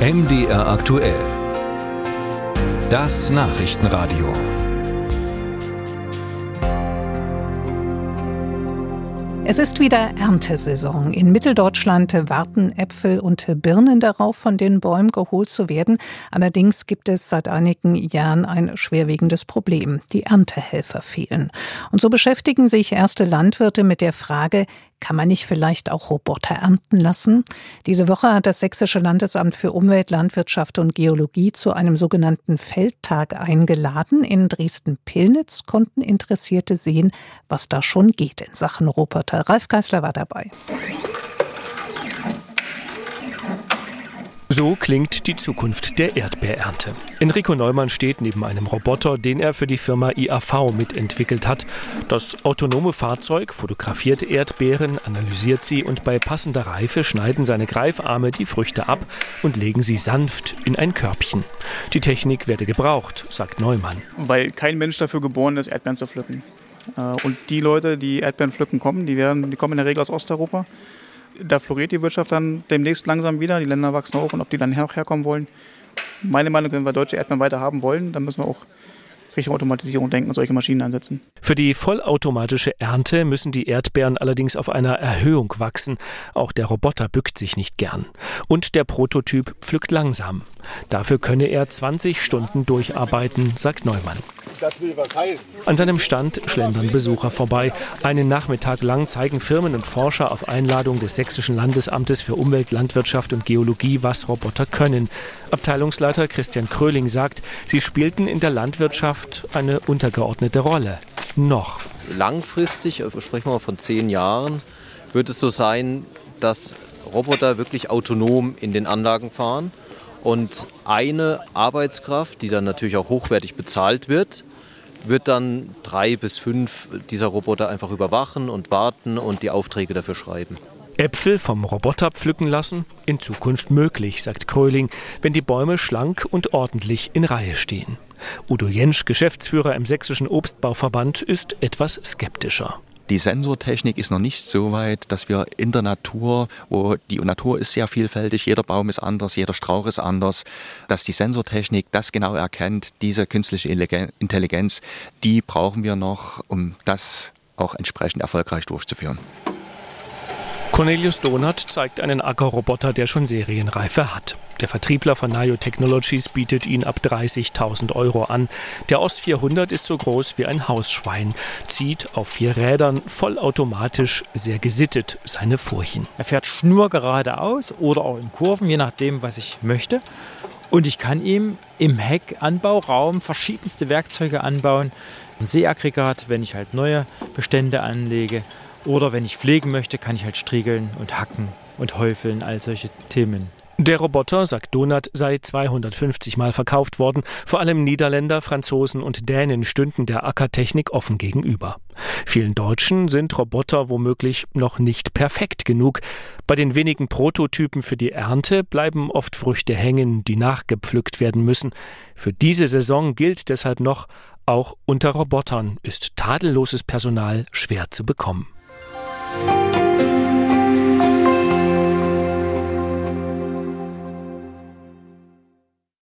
MDR aktuell. Das Nachrichtenradio. Es ist wieder Erntesaison. In Mitteldeutschland warten Äpfel und Birnen darauf, von den Bäumen geholt zu werden. Allerdings gibt es seit einigen Jahren ein schwerwiegendes Problem. Die Erntehelfer fehlen. Und so beschäftigen sich erste Landwirte mit der Frage, kann man nicht vielleicht auch Roboter ernten lassen? Diese Woche hat das Sächsische Landesamt für Umwelt, Landwirtschaft und Geologie zu einem sogenannten Feldtag eingeladen. In Dresden-Pillnitz konnten Interessierte sehen, was da schon geht in Sachen Roboter. Ralf Geißler war dabei. So klingt die Zukunft der Erdbeerernte. Enrico Neumann steht neben einem Roboter, den er für die Firma IAV mitentwickelt hat. Das autonome Fahrzeug fotografiert Erdbeeren, analysiert sie und bei passender Reife schneiden seine Greifarme die Früchte ab und legen sie sanft in ein Körbchen. Die Technik werde gebraucht, sagt Neumann. Weil kein Mensch dafür geboren ist, Erdbeeren zu pflücken. Äh, und die Leute, die Erdbeeren pflücken kommen, die, werden, die kommen in der Regel aus Osteuropa da floriert die Wirtschaft dann demnächst langsam wieder. Die Länder wachsen hoch und ob die dann auch herkommen wollen. Meine Meinung, wenn wir deutsche Erdbeeren weiter haben wollen, dann müssen wir auch Richtung Automatisierung denken und solche Maschinen einsetzen. Für die vollautomatische Ernte müssen die Erdbeeren allerdings auf einer Erhöhung wachsen. Auch der Roboter bückt sich nicht gern. Und der Prototyp pflückt langsam. Dafür könne er 20 Stunden durcharbeiten, sagt Neumann. Das will was heißen. An seinem Stand schlendern Besucher vorbei. Einen Nachmittag lang zeigen Firmen und Forscher auf Einladung des Sächsischen Landesamtes für Umwelt, Landwirtschaft und Geologie, was Roboter können. Abteilungsleiter Christian Kröling sagt, sie spielten in der Landwirtschaft eine untergeordnete Rolle. Noch. Langfristig, äh, sprechen wir von zehn Jahren, wird es so sein, dass Roboter wirklich autonom in den Anlagen fahren und eine Arbeitskraft, die dann natürlich auch hochwertig bezahlt wird, wird dann drei bis fünf dieser Roboter einfach überwachen und warten und die Aufträge dafür schreiben. Äpfel vom Roboter pflücken lassen? In Zukunft möglich, sagt Kröling, wenn die Bäume schlank und ordentlich in Reihe stehen. Udo Jensch, Geschäftsführer im Sächsischen Obstbauverband, ist etwas skeptischer. Die Sensortechnik ist noch nicht so weit, dass wir in der Natur, wo die Natur ist sehr vielfältig, jeder Baum ist anders, jeder Strauch ist anders, dass die Sensortechnik das genau erkennt, diese künstliche Intelligenz, die brauchen wir noch, um das auch entsprechend erfolgreich durchzuführen. Cornelius Donat zeigt einen Ackerroboter, der schon Serienreife hat. Der Vertriebler von Nayo Technologies bietet ihn ab 30.000 Euro an. Der Ost 400 ist so groß wie ein Hausschwein, zieht auf vier Rädern vollautomatisch sehr gesittet seine Furchen. Er fährt schnurgeradeaus oder auch in Kurven, je nachdem, was ich möchte. Und ich kann ihm im Heckanbauraum verschiedenste Werkzeuge anbauen. Ein Seeaggregat, wenn ich halt neue Bestände anlege. Oder wenn ich pflegen möchte, kann ich halt striegeln und hacken und häufeln, all solche Themen. Der Roboter, sagt Donat, sei 250 Mal verkauft worden. Vor allem Niederländer, Franzosen und Dänen stünden der Ackertechnik offen gegenüber. Vielen Deutschen sind Roboter womöglich noch nicht perfekt genug. Bei den wenigen Prototypen für die Ernte bleiben oft Früchte hängen, die nachgepflückt werden müssen. Für diese Saison gilt deshalb noch, auch unter Robotern ist tadelloses Personal schwer zu bekommen.